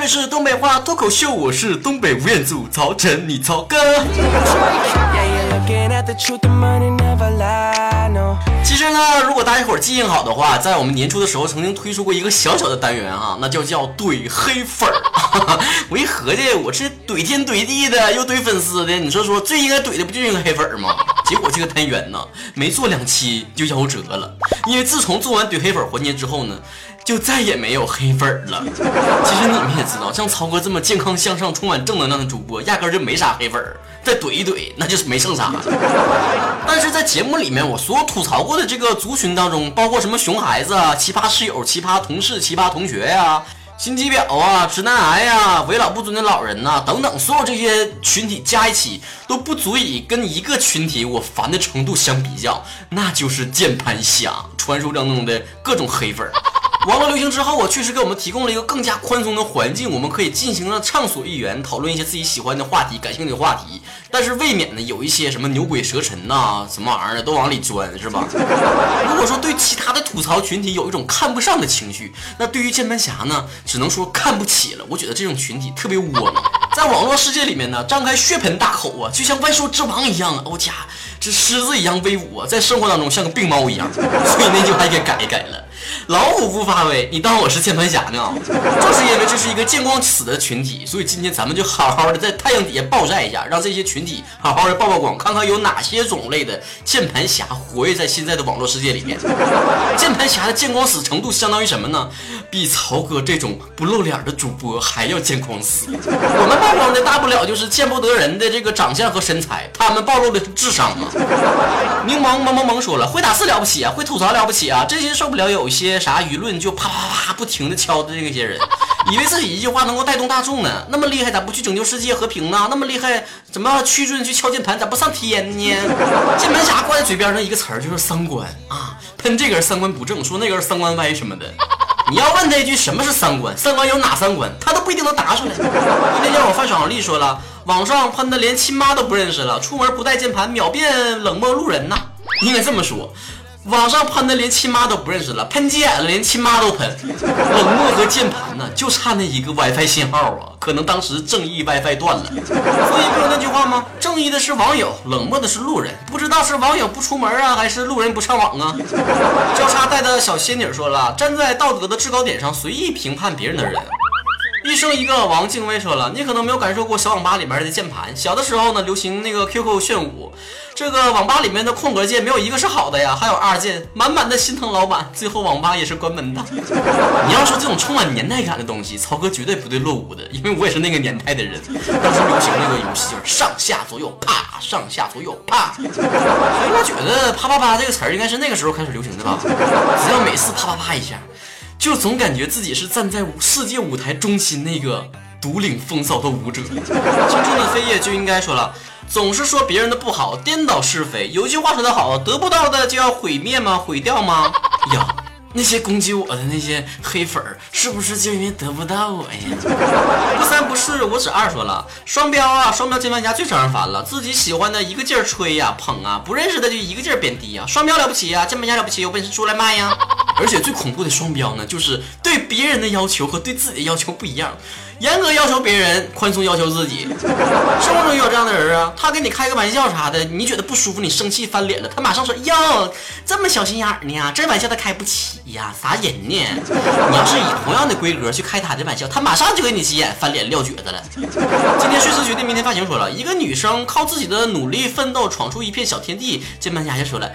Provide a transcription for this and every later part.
这里是东北话脱口秀，我是东北吴彦祖，曹晨，你曹哥。其实呢，如果大家伙记性好的话，在我们年初的时候曾经推出过一个小小的单元哈，那就叫怼黑粉儿。我一合计，我这怼天怼地的，又怼粉丝的，你说说最应该怼的不就应该黑粉儿吗？结果这个单元呢，没做两期就夭折了，因为自从做完怼黑粉环节之后呢。就再也没有黑粉了。其实你们也知道，像曹哥这么健康向上、充满正能量的主播，压根就没啥黑粉。再怼一怼，那就是没剩啥。但是在节目里面，我所有吐槽过的这个族群当中，包括什么熊孩子啊、奇葩室友、奇葩同事、奇葩同学呀、心机婊啊、直男癌呀、为老不尊的老人呐等等，所有这些群体加一起，都不足以跟一个群体我烦的程度相比较，那就是键盘侠，传说当中的各种黑粉。网络流行之后，我确实给我们提供了一个更加宽松的环境，我们可以尽情的畅所欲言，讨论一些自己喜欢的话题、感兴趣的话题。但是未免呢，有一些什么牛鬼蛇神呐，什么玩意儿的都往里钻，是吧？如果说对其他的吐槽群体有一种看不上的情绪，那对于键盘侠呢，只能说看不起了。我觉得这种群体特别窝囊，在网络世界里面呢，张开血盆大口啊，就像万兽之王一样啊，我家这狮子一样威武啊，在生活当中像个病猫一样，所以那句话也改一改了。老虎不发威，你当我是键盘侠呢？正是因为这是一个见光死的群体，所以今天咱们就好好的在太阳底下暴晒一下，让这些群体好好的曝曝光，看看有哪些种类的键盘侠活跃在现在的网络世界里面。键盘侠的见光死程度相当于什么呢？比曹哥这种不露脸的主播还要见光死。我们曝光的大不了就是见不得人的这个长相和身材，他们暴露的是智商啊。柠檬萌萌萌说了，会打字了不起啊，会吐槽了不起啊，真心受不了有些。些啥舆论就啪啪啪不停的敲的这些人，以为自己一句话能够带动大众呢？那么厉害咋不去拯救世界和平呢？那么厉害怎么屈尊去敲键盘咋不上天呢？键盘侠挂在嘴边上一个词儿就是三观啊，喷这个人三观不正，说那个人三观歪什么的。你要问他一句什么是三观，三观有哪三观，他都不一定能答出来。那天我范爽丽说了，网上喷的连亲妈都不认识了，出门不带键盘秒变冷漠路人呐，应该这么说。网上喷的连亲妈都不认识了，喷急眼了连亲妈都喷。冷漠和键盘呢，就差那一个 WiFi 信号啊，可能当时正义 WiFi 断了。所以不是那句话吗？正义的是网友，冷漠的是路人。不知道是网友不出门啊，还是路人不上网啊？交叉带的小仙女说了，站在道德的制高点上随意评判别人的人。一生一个王静薇说了，你可能没有感受过小网吧里面的键盘。小的时候呢，流行那个 QQ 炫舞，这个网吧里面的空格键没有一个是好的呀，还有二键，满满的心疼老板。最后网吧也是关门的。你要说这种充满年代感的东西，曹哥绝对不对落伍的，因为我也是那个年代的人。当时流行那个游戏就是上下左右啪，上下左右啪。我觉得啪啪啪这个词儿应该是那个时候开始流行的吧？只要每次啪啪啪一下。就总感觉自己是站在世界舞台中心那个独领风骚的舞者。青春的飞叶就应该说了，总是说别人的不好，颠倒是非。有一句话说得好，得不到的就要毁灭吗？毁掉吗？呀，那些攻击我的那些黑粉儿，是不是就因为得不到我呀？不三不四，我只二说了，双标啊，双标键盘侠最招人烦了。自己喜欢的一个劲儿吹呀捧啊，不认识的就一个劲儿贬低呀。双标了不起呀，键盘侠了不起，有本事出来卖呀。而且最恐怖的双标呢，就是对别人的要求和对自己的要求不一样，严格要求别人，宽松要求自己。生活中有这样的人啊，他跟你开个玩笑啥的，你觉得不舒服，你生气翻脸了，他马上说哟，这么小心眼儿呢，这玩笑他开不起呀，啥人呢？你要是以同样的规格去开他的玩笑，他马上就给你急眼翻脸撂蹶子了。今天睡思决定，明天发型说了一个女生靠自己的努力奋斗闯出一片小天地，键盘侠就说了。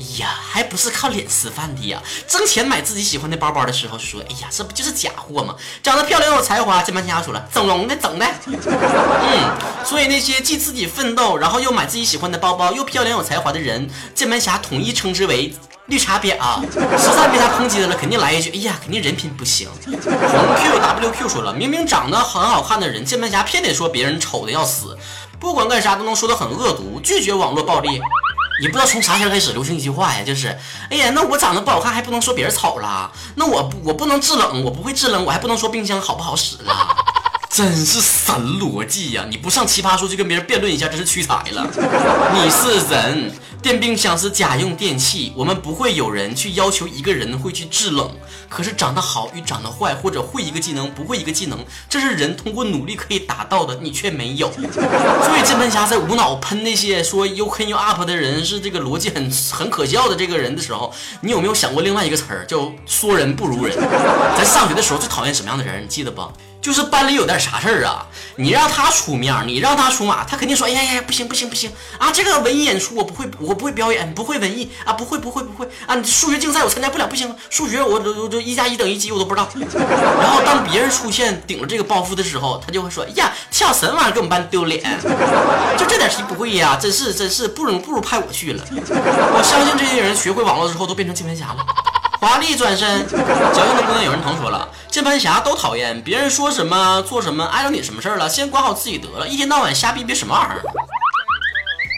哎呀，还不是靠脸吃饭的呀！挣钱买自己喜欢的包包的时候说：“哎呀，这不就是假货吗？”长得漂亮有才华，键盘侠说了：“整容的，整的。”嗯，所以那些既自己奋斗，然后又买自己喜欢的包包，又漂亮有才华的人，键盘侠统一称之为绿茶婊。实在被他抨击的了，肯定来一句：“哎呀，肯定人品不行。”红 QWQ 说了：“明明长得很好看的人，键盘侠偏得说别人丑的要死，不管干啥都能说的很恶毒，拒绝网络暴力。”也不知道从啥时候开始流行一句话呀，就是，哎呀，那我长得不好看还不能说别人丑了，那我不我不能制冷，我不会制冷，我还不能说冰箱好不好使了，真是神逻辑呀！你不上奇葩说去跟别人辩论一下，真是屈才了。你是人，电冰箱是家用电器，我们不会有人去要求一个人会去制冷。可是长得好与长得坏，或者会一个技能不会一个技能，这是人通过努力可以达到的，你却没有。所以键盘侠在无脑喷那些说 “you can you up” 的人是这个逻辑很很可笑的这个人的时候，你有没有想过另外一个词儿叫“说人不如人”？咱上学的时候最讨厌什么样的人？你记得不？就是班里有点啥事儿啊，你让他出面，你让他出马，他肯定说：哎呀呀，不行不行不行啊！这个文艺演出我不会，我不会表演，不会文艺啊，不会不会不会啊！数学竞赛我参加不了，不行，数学我我我一加一等于几我都不知道。然后当别人出现顶着这个包袱的时候，他就会说：呀，跳什么玩意儿给我们班丢脸？就这点题不会呀，真是真是不如不如派我去了。我相信这些人学会网络之后都变成键盘侠了。华丽转身，矫情的姑娘有人疼说了，键盘侠都讨厌别人说什么做什么碍着你什么事儿了，先管好自己得了，一天到晚瞎逼逼什么玩意儿？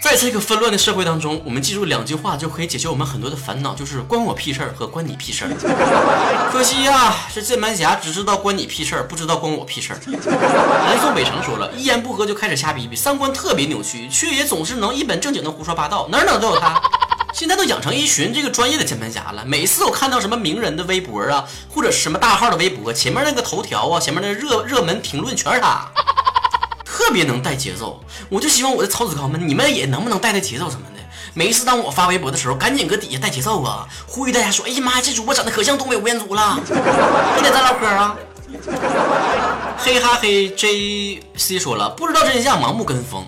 在这个纷乱的社会当中，我们记住两句话就可以解决我们很多的烦恼，就是关我屁事儿和关你屁事儿。可惜呀，这键盘侠只知道关你屁事儿，不知道关我屁事儿。南宋北城说了一言不合就开始瞎逼逼，三观特别扭曲，却也总是能一本正经的胡说八道，哪儿哪儿都有他。现在都养成一群这个专业的键盘侠了。每次我看到什么名人的微博啊，或者什么大号的微博，前面那个头条啊，前面那热热门评论全是他，特别能带节奏。我就希望我的曹子高们，你们也能不能带带节奏什么的？每一次当我发微博的时候，赶紧搁底下带节奏啊，呼吁大家说：“哎呀妈呀，这主播长得可像东北吴彦祖了，快点咱唠嗑啊！” 嘿哈嘿，J C 说了，不知道真相，盲目跟风。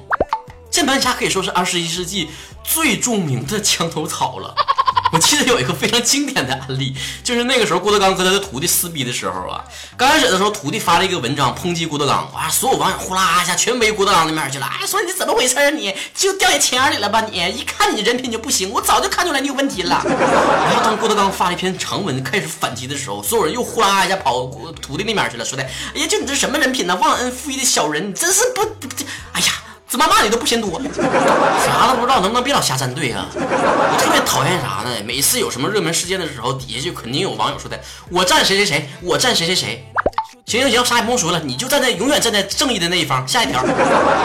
键盘侠可以说是二十一世纪最著名的墙头草了。我记得有一个非常经典的案例，就是那个时候郭德纲和他的徒弟撕逼的时候啊，刚开始的时候徒弟发了一个文章抨击郭德纲，哇，所有网友呼啦一下全围郭德纲那面去了，哎，说你怎么回事啊你就掉眼钱眼里了吧你？一看你人品就不行，我早就看出来你有问题了。然后当郭德纲发了一篇长文开始反击的时候，所有人又呼啦一下跑徒弟那面去了，说的，哎呀，就你这什么人品呢？忘恩负义的小人，你真是不不，哎呀。怎么骂你都不嫌多，啥都不知道，能不能别老瞎站队啊？我特别讨厌啥呢？每次有什么热门事件的时候，底下就肯定有网友说的，我站谁谁谁，我站谁谁谁。行行行，啥也不用说了，你就站在永远站在正义的那一方。下一条，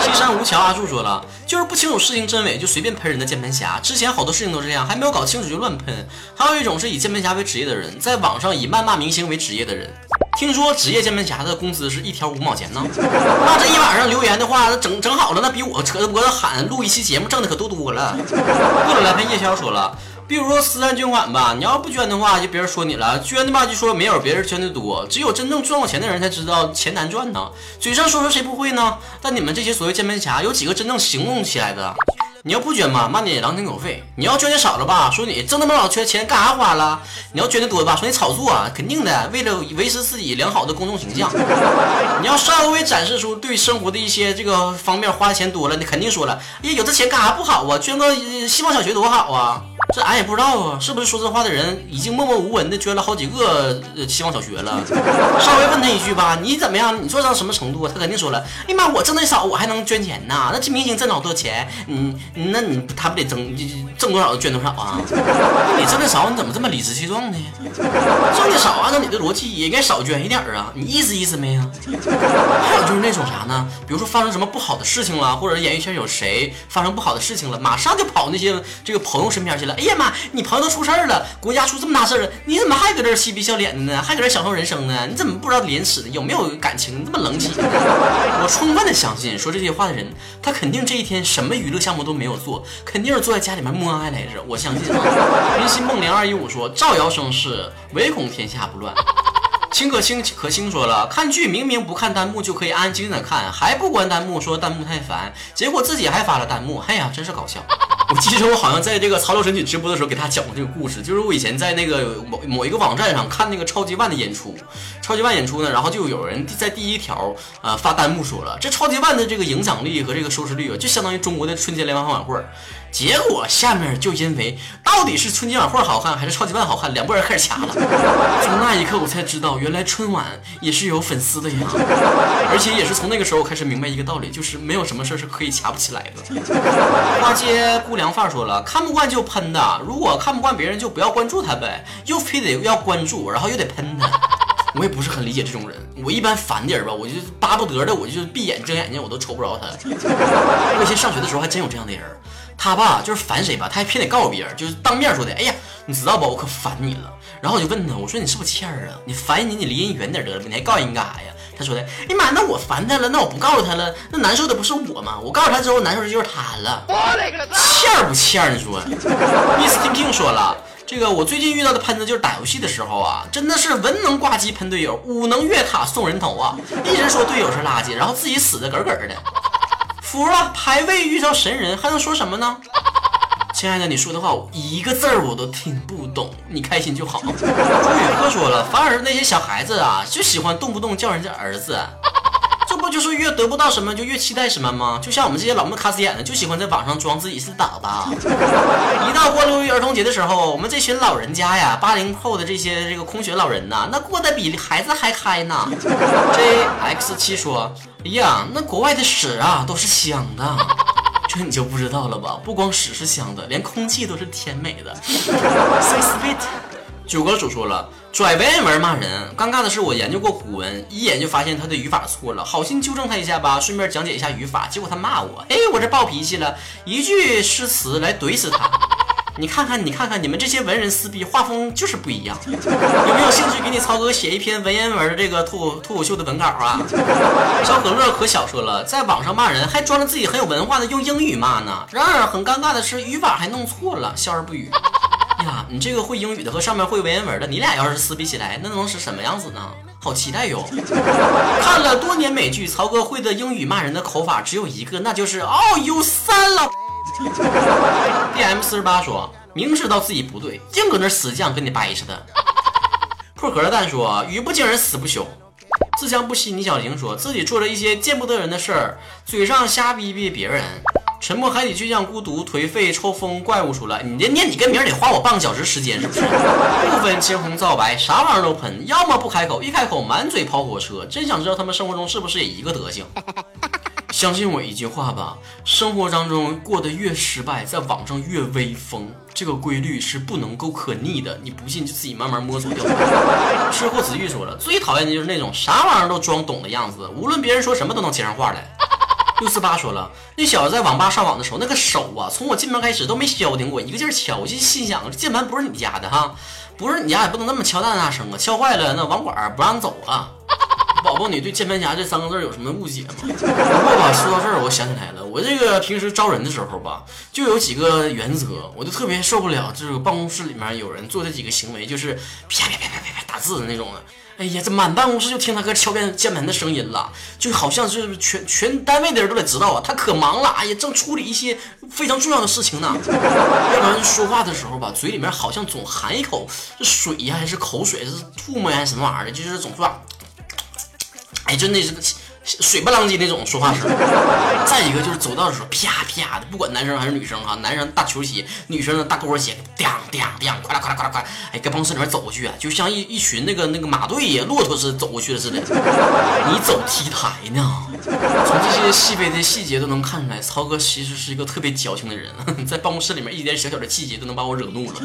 西山无桥阿柱说了，就是不清楚事情真伪就随便喷人的键盘侠。之前好多事情都是这样，还没有搞清楚就乱喷。还有一种是以键盘侠为职业的人，在网上以谩骂明星为职业的人。听说职业键盘侠的工资是一条五毛钱呢，那这一晚上留言的话，那整整好了，那比我扯着脖子喊录一期节目挣的可多多了。过了来看夜宵说了，比如说慈善捐款吧，你要不捐的话，就别人说你了；捐的吧，就说没有别人捐的多。只有真正赚过钱的人才知道钱难赚呢。嘴上说说谁不会呢？但你们这些所谓键盘侠，有几个真正行动起来的？你要不捐吧，骂你狼心狗肺；你要捐的少了吧，说你挣那么老缺钱干啥花了；你要捐的多吧，说你炒作，啊肯定的，为了维持自己良好的公众形象。你要稍微展示出对生活的一些这个方面花的钱多了，你肯定说了，哎呀，有这钱干啥不好啊？捐个希望小学多好啊！这俺也不知道啊，是不是说这话的人已经默默无闻的捐了好几个希望小学了？稍微问他一句吧，你怎么样？你做到什么程度？他肯定说了，哎呀妈，我挣的少，我还能捐钱呢？那这明星挣老多钱，嗯，那你他不得挣挣多少就捐多少啊？你挣的少，你怎么这么理直气壮呢？挣的少，按照你的逻辑也应该少捐一点啊，你意思意思没啊？还有就是那种啥呢？比如说发生什么不好的事情了，或者演艺圈有谁发生不好的事情了，马上就跑那些这个朋友身边去了。哎呀妈！你朋友都出事儿了，国家出这么大事了，你怎么还搁这嬉皮笑脸的呢？还搁这享受人生呢？你怎么不知道廉耻呢？有没有感情？你这么冷血？我充分的相信说这些话的人，他肯定这一天什么娱乐项目都没有做，肯定是坐在家里面默哀来着。我相信。林心梦零二一五说：造谣生事，唯恐天下不乱。秦可卿可卿说了，看剧明明不看弹幕就可以安安静静的看，还不关弹幕，说弹幕太烦，结果自己还发了弹幕，哎呀，真是搞笑。我记得我好像在这个曹老神曲直播的时候给他讲过这个故事，就是我以前在那个某某一个网站上看那个超级万的演出，超级万演出呢，然后就有人在第一条啊发弹幕说了，这超级万的这个影响力和这个收视率啊，就相当于中国的春节联欢晚会。结果下面就因为到底是春节晚会好看还是超级万好看，两拨人开始掐了。从那一刻我才知道，原来春晚也是有粉丝的呀，而且也是从那个时候开始明白一个道理，就是没有什么事是可以掐不起来的。花街姑娘范说了，看不惯就喷的，如果看不惯别人就不要关注他呗，又非得要关注，然后又得喷他。我也不是很理解这种人。我一般烦点儿吧，我就巴不得的，我就闭眼睁眼睛，我都瞅不着他。我以前上学的时候还真有这样的人，他吧就是烦谁吧，他还偏得告诉别人，就是当面说的。哎呀，你知道不？我可烦你了。然后我就问他，我说你是不是欠儿啊？你烦你，你离人远点得了，你还告诉人干啥呀？他说的，哎呀妈，那我烦他了，那我不告诉他了，那难受的不是我吗？我告诉他之后，难受的就是他了。欠儿不欠儿？你说？Miss King 说了，这个我最近遇到的喷子就是打游戏的时候啊，真的是文能挂机喷队友，武能越塔送人头啊，一直说队友是垃圾，然后自己死的咯咯的。服了，排位遇到神人还能说什么呢？亲爱的，你说的话我一个字儿我都听不懂，你开心就好。朱宇哥说了，反而那些小孩子啊，就喜欢动不动叫人家儿子，这不就是越得不到什么就越期待什么吗？就像我们这些老木卡死眼的，就喜欢在网上装自己是宝宝。一到过六一儿童节的时候，我们这群老人家呀，八零后的这些这个空穴老人呐，那过得比孩子还嗨呢。J X 七说，哎呀，那国外的屎啊都是香的。这你就不知道了吧？不光屎是香的，连空气都是甜美的。So sweet。九哥主说了，拽文言文骂人。尴尬的是，我研究过古文，一眼就发现他的语法错了，好心纠正他一下吧，顺便讲解一下语法，结果他骂我。哎，我这暴脾气了，一句诗词来怼死他。你看看，你看看，你们这些文人撕逼，画风就是不一样。有没有兴趣给你曹哥写一篇文言文这个脱脱口秀的文稿啊？小可乐可小说了，在网上骂人，还装着自己很有文化的用英语骂呢。然而很尴尬的是，语法还弄错了，笑而不语。你这个会英语的和上面会文言文的，你俩要是撕逼起来，那能是什么样子呢？好期待哟！看了多年美剧，曹哥会的英语骂人的口法只有一个，那就是哦，you son 了。D M 四十八说：“明知道自己不对，净搁那死犟，跟你掰扯的。”破壳的蛋说：“语不惊人死不休。”自强不息倪小玲说自己做了一些见不得人的事儿，嘴上瞎逼逼别人。沉默海底倔强孤独颓废抽风怪物出来，你这念你个名得花我半个小时时间是不是？不分青红皂白，啥玩意儿都喷，要么不开口，一开口满嘴跑火车。真想知道他们生活中是不是也一个德行？相信我一句话吧，生活当中过得越失败，在网上越威风，这个规律是不能够可逆的。你不信就自己慢慢摸索掉。吃货子玉说了，最讨厌的就是那种啥玩意儿都装懂的样子，无论别人说什么都能接上话来。六四八说了，那小子在网吧上网的时候，那个手啊，从我进门开始都没消停过，一个劲儿敲。我就心想，这键盘不是你家的哈，不是你家也不能那么敲大大声啊，敲坏了那网管不让走啊。宝宝，你对键盘侠这三个字有什么误解吗？不过吧，说到这儿，我想起来了，我这个平时招人的时候吧，就有几个原则，我就特别受不了，就是办公室里面有人做这几个行为，就是啪啪啪啪啪啪打字的那种的。哎呀，这满办公室就听他搁敲键键盘的声音了，就好像是全全单位的人都得知道啊，他可忙了，哎呀，正处理一些非常重要的事情呢。要不然说话的时候吧，嘴里面好像总含一口这水呀，还是口水，是唾沫呀，还是什么玩意儿，就是总说。哎，就那是个水不浪叽那种说话声。再一个就是走道的时候啪啪的，不管男生还是女生哈，男生大球鞋，女生的大高跟鞋，叮叮叮，快啦快啦快啦快！哎，搁办公室里面走过去啊，就像一一群那个那个马队呀，骆驼似的走过去了似的。你走 T 台呢？这些细微的细节都能看出来，曹哥其实是一个特别矫情的人，在办公室里面一点小小的细节都能把我惹怒了。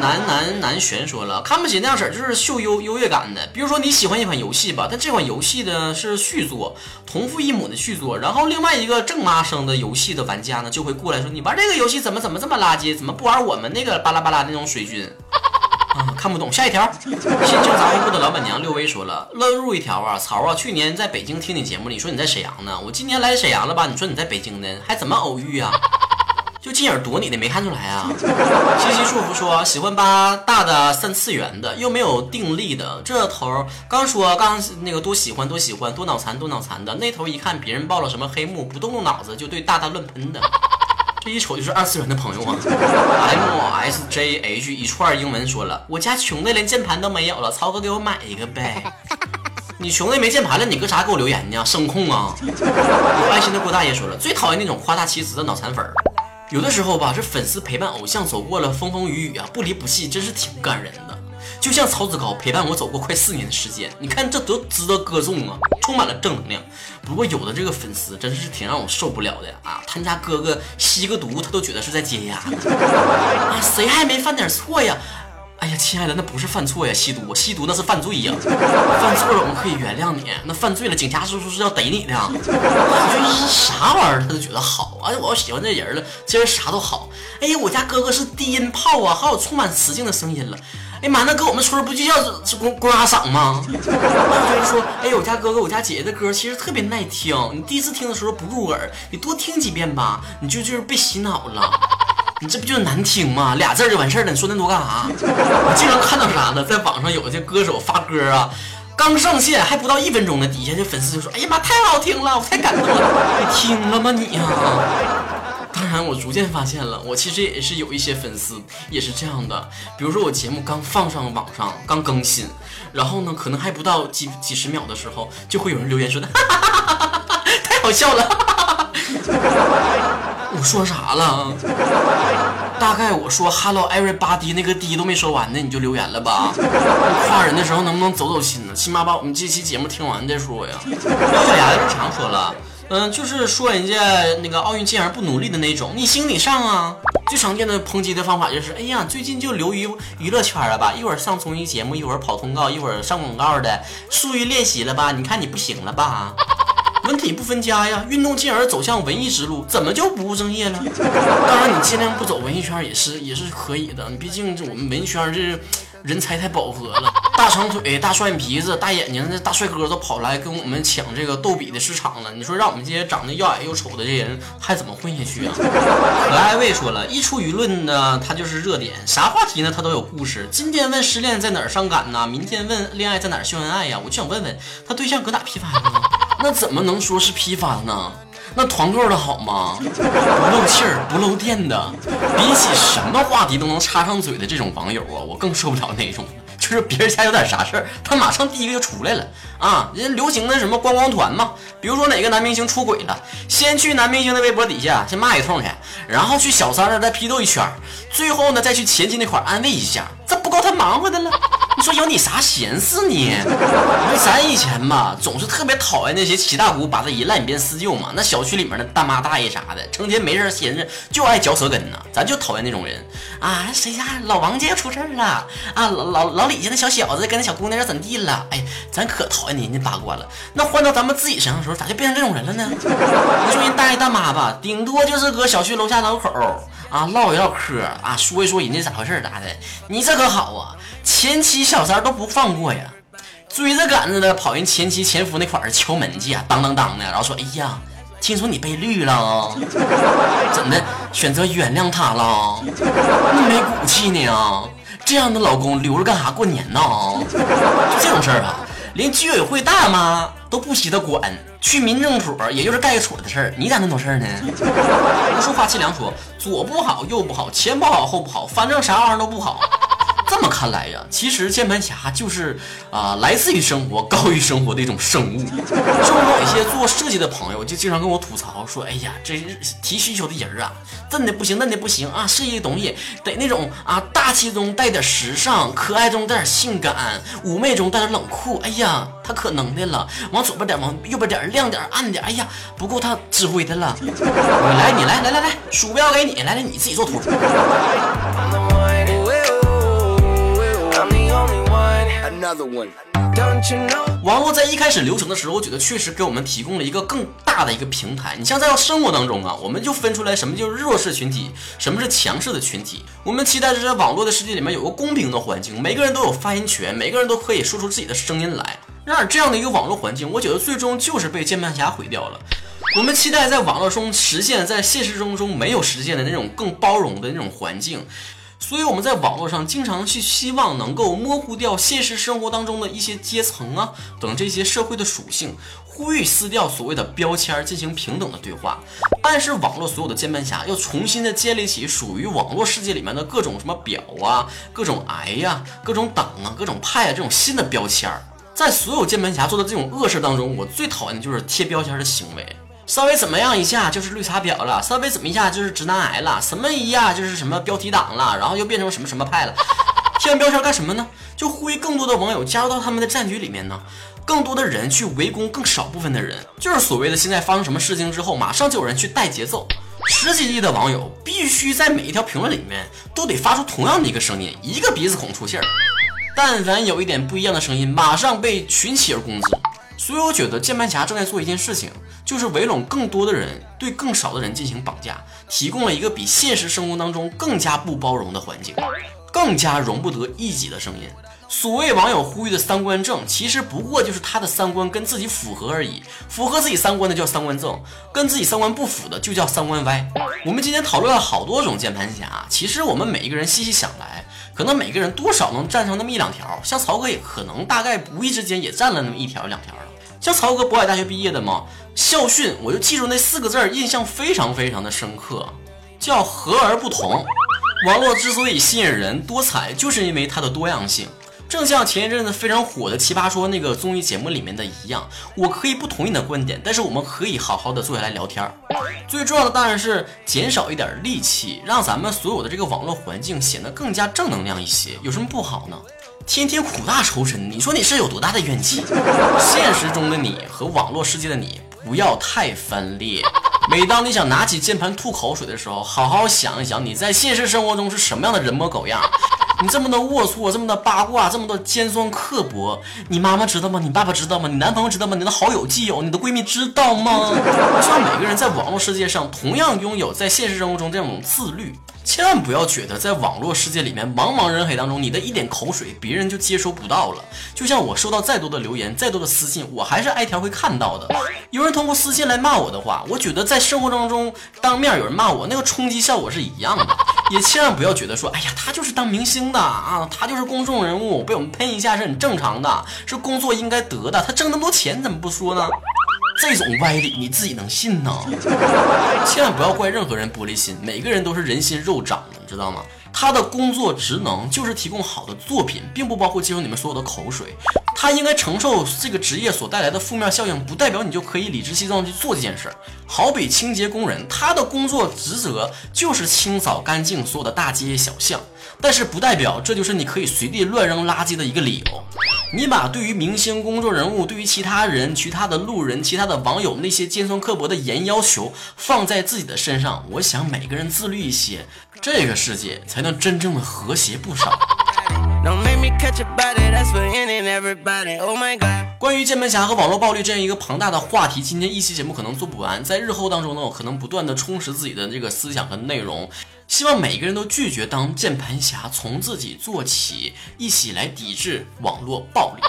男男男玄说了，看不起那样式儿就是秀优优越感的。比如说你喜欢一款游戏吧，但这款游戏呢是续作，同父异母的续作，然后另外一个正妈生的游戏的玩家呢就会过来说，你玩这个游戏怎么怎么这么垃圾，怎么不玩我们那个巴拉巴拉那种水军？啊，看不懂。下一条，新京杂货铺的老板娘六威说了，乐入一条啊，曹啊，去年在北京听你节目，你说你在沈阳呢，我今年来沈阳了吧？你说你在北京呢，还怎么偶遇啊？就进眼躲你的，没看出来啊？七七祝福说，喜欢八大的三次元的，又没有定力的，这头刚说刚那个多喜欢多喜欢多脑残多脑残的，那头一看别人报了什么黑幕，不动动脑子就对大大乱喷的。这一瞅就是二次元的朋友啊！M S J H 一串英文说了，我家穷的连键盘都没有了，曹哥给我买一个呗。你穷的没键盘了，你搁啥给我留言呢？声控啊！有爱心的郭大爷说了，最讨厌那种夸大其词的脑残粉儿。有的时候吧，这粉丝陪伴偶像走过了风风雨雨啊，不离不弃，真是挺感人的。就像曹子高陪伴我走过快四年的时间，你看这多值得歌颂啊，充满了正能量。不过有的这个粉丝真是挺让我受不了的啊，他家哥哥吸个毒，他都觉得是在解压啊，谁还没犯点错呀？哎呀，亲爱的，那不是犯错呀，吸毒，吸毒那是犯罪呀。犯错了我们可以原谅你，那犯罪了，警察叔叔是要逮你的。我觉得啥玩意儿他都觉得好，哎，我要喜欢这人了，这人啥都好。哎呀，我家哥哥是低音炮啊，还有充满磁性的声音了。哎妈，那搁我们村不就叫是公公阿嗓吗？就 是说，哎，我家哥哥、我家姐姐的歌其实特别耐听，你第一次听的时候不入耳，你多听几遍吧，你就就是被洗脑了。你这不就是难听吗？俩字就完事儿了，你说那多干啥？我经常看到啥呢？在网上有些歌手发歌啊，刚上线还不到一分钟呢，底下这粉丝就说：“哎呀妈，太好听了，我太感动了。”你听了吗你呀？当然，我逐渐发现了，我其实也是有一些粉丝也是这样的。比如说，我节目刚放上网上，刚更新，然后呢，可能还不到几几十秒的时候，就会有人留言说的，太好笑了。我说啥了？大概我说 Hello everybody 那个滴都没说完呢，你就留言了吧？夸人的时候能不能走走心呢？起码把我们这期节目听完再说呀。小牙日常说了。嗯，就是说人家那个奥运健儿不努力的那种，你行你上啊！最常见的抨击的方法就是，哎呀，最近就流于娱乐圈了吧？一会儿上综艺节目，一会儿跑通告，一会儿上广告的，疏于练习了吧？你看你不行了吧？文体不分家呀，运动健儿走向文艺之路，怎么就不务正业了？当然，你尽量不走文艺圈也是也是可以的，毕竟这我们文艺圈这。人才太饱和了，大长腿、大双眼皮子、大眼睛的大帅哥都跑来跟我们抢这个逗比的市场了。你说让我们这些长得又矮又丑的这些人还怎么混下去啊？可爱卫说了一出舆论呢，他就是热点，啥话题呢他都有故事。今天问失恋在哪儿伤感呢？明天问恋爱在哪儿秀恩爱呀？我就想问问他对象搁哪批发的呢？那怎么能说是批发呢？那团购的好吗？不漏气儿、不漏电的，比起什么话题都能插上嘴的这种网友啊，我更受不了那种。就是别人家有点啥事儿，他马上第一个就出来了啊！人流行的什么观光团嘛，比如说哪个男明星出轨了，先去男明星的微博底下先骂一通去，然后去小三那再批斗一圈，最后呢再去前妻那块安慰一下，这不够他忙活的了。你说有你啥闲事呢？你说咱以前吧，总是特别讨厌那些七大姑八大姨烂鞭四舅嘛，那小区里面的大妈大爷啥的，成天没事闲着就爱嚼舌根呢，咱就讨厌那种人啊！谁家老王家又出事了啊？老老老李家那小小子跟那小姑娘要怎地了？哎，咱可讨厌人家把关了。那换到咱们自己身上的时候，咋就变成这种人了呢？你说人大爷大妈吧，顶多就是搁小区楼下楼口啊唠一唠嗑啊，说一说人家咋回事咋的。你这可好啊！前妻小三都不放过呀，追着赶着的跑人前妻前夫那块儿敲门去啊，当当当的，然后说：“哎呀，听说你被绿了，怎的选择原谅他了？你没骨气呢啊？这样的老公留着干啥过年呢？就这种事儿啊，连居委会大妈都不稀得管，去民政所也就是盖个戳的事儿，你咋那么多事儿呢？” 无数话凄凉说：“左不好，右不好，前不好，后不好，反正啥玩意儿都不好。”这么看来呀，其实键盘侠就是啊，来自于生活、高于生活的一种生物。就我一些做设计的朋友，就经常跟我吐槽说：“哎呀，这提需求的人啊，真的不行，那的不行啊，设计的东西得那种啊，大气中带点时尚，可爱中带点性感，妩媚中带点冷酷。哎呀，他可能的了，往左边点，往右边点，亮点暗点。哎呀，不够他指挥的了。你来，你来，来来来，鼠标给你，来来，你自己做图。”网络在一开始流行的时候，我觉得确实给我们提供了一个更大的一个平台。你像在生活当中啊，我们就分出来什么就是弱势群体，什么是强势的群体。我们期待着在网络的世界里面有个公平的环境，每个人都有发言权，每个人都可以说出自己的声音来。然而这样的一个网络环境，我觉得最终就是被键盘侠毁掉了。我们期待在网络中实现在现实中中没有实现的那种更包容的那种环境。所以我们在网络上经常去希望能够模糊掉现实生活当中的一些阶层啊等这些社会的属性，呼吁撕掉所谓的标签，进行平等的对话。但是网络所有的键盘侠要重新的建立起属于网络世界里面的各种什么表啊、各种癌呀、各种党啊、各种派啊这种新的标签。在所有键盘侠做的这种恶事当中，我最讨厌的就是贴标签的行为。稍微怎么样一下就是绿茶婊了，稍微怎么一下就是直男癌了，什么一下就是什么标题党了，然后又变成什么什么派了。贴完标签干什么呢？就呼吁更多的网友加入到他们的战局里面呢，更多的人去围攻更少部分的人，就是所谓的现在发生什么事情之后，马上就有人去带节奏。十几亿的网友必须在每一条评论里面都得发出同样的一个声音，一个鼻子孔出气儿。但凡有一点不一样的声音，马上被群起而攻击。所以我觉得键盘侠正在做一件事情，就是围拢更多的人对更少的人进行绑架，提供了一个比现实生活当中更加不包容的环境，更加容不得一己的声音。所谓网友呼吁的三观正，其实不过就是他的三观跟自己符合而已。符合自己三观的叫三观正，跟自己三观不符的就叫三观歪。我们今天讨论了好多种键盘侠，其实我们每一个人细细想来，可能每个人多少能占上那么一两条。像曹哥也可能大概无意之间也占了那么一条两条了。像曹哥渤海大学毕业的嘛，校训我就记住那四个字儿，印象非常非常的深刻，叫和而不同。网络之所以吸引人、多彩，就是因为它的多样性。正像前一阵子非常火的《奇葩说》那个综艺节目里面的一样，我可以不同意你的观点，但是我们可以好好的坐下来聊天。最重要的当然是减少一点戾气，让咱们所有的这个网络环境显得更加正能量一些。有什么不好呢？天天苦大仇深，你说你是有多大的怨气？现实中的你和网络世界的你不要太分裂。每当你想拿起键盘吐口水的时候，好好想一想你在现实生活中是什么样的人模狗样。你这么的龌龊，这么的八卦，这么的尖酸刻薄，你妈妈知道吗？你爸爸知道吗？你男朋友知道吗？你的好友、基友、你的闺蜜知道吗？希望每个人在网络世界上同样拥有在现实生活中这种自律。千万不要觉得在网络世界里面茫茫人海当中，你的一点口水别人就接收不到了。就像我收到再多的留言、再多的私信，我还是挨条会看到的。有人通过私信来骂我的话，我觉得在生活当中当面有人骂我，那个冲击效果是一样的。也千万不要觉得说，哎呀，他就是当明星的啊，他就是公众人物，被我们喷一下是很正常的，是工作应该得的。他挣那么多钱，怎么不说呢？这种歪理你自己能信呢？千万不要怪任何人玻璃心，每个人都是人心肉长的，你知道吗？他的工作职能就是提供好的作品，并不包括接受你们所有的口水。他应该承受这个职业所带来的负面效应，不代表你就可以理直气壮去做这件事儿。好比清洁工人，他的工作职责就是清扫干净所有的大街小巷，但是不代表这就是你可以随地乱扔垃圾的一个理由。你把对于明星、公众人物、对于其他人、其他的路人、其他的网友那些尖酸刻薄的严要求放在自己的身上，我想每个人自律一些，这个世界才能真正的和谐不少。关于键盘侠和网络暴力这样一个庞大的话题，今天一期节目可能做不完，在日后当中呢，我可能不断的充实自己的这个思想和内容。希望每个人都拒绝当键盘侠，从自己做起，一起来抵制网络暴力。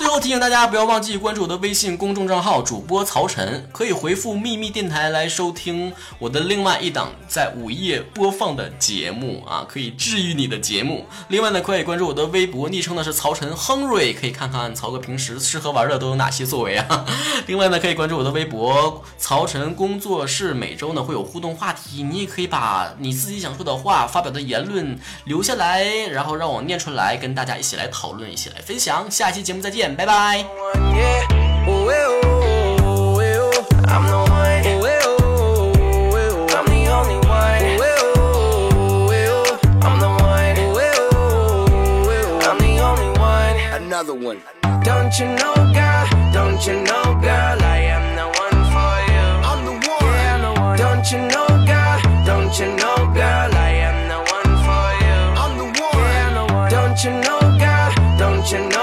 最后提醒大家，不要忘记关注我的微信公众账号主播曹晨，可以回复“秘密电台”来收听我的另外一档在午夜播放的节目啊，可以治愈你的节目。另外呢，可以关注我的微博，昵称呢是曹晨亨瑞，可以看看曹哥平时吃喝玩乐都有哪些作为啊。另外呢，可以关注我的微博曹晨工作室，每周呢会有互动话题，你也可以把你自己想说的话、发表的言论留下来，然后让我念出来，跟大家一起来讨论，一起来分享。下期节目再见。Bye bye. another one. Don't you know, girl? Don't you know, girl? I am the one for you. I'm the one. Yeah, I'm the one. Don't you know, girl? Don't you know, girl? I am the one for you. I'm the one. Yeah, I'm the one. Don't you know, girl? Don't you know?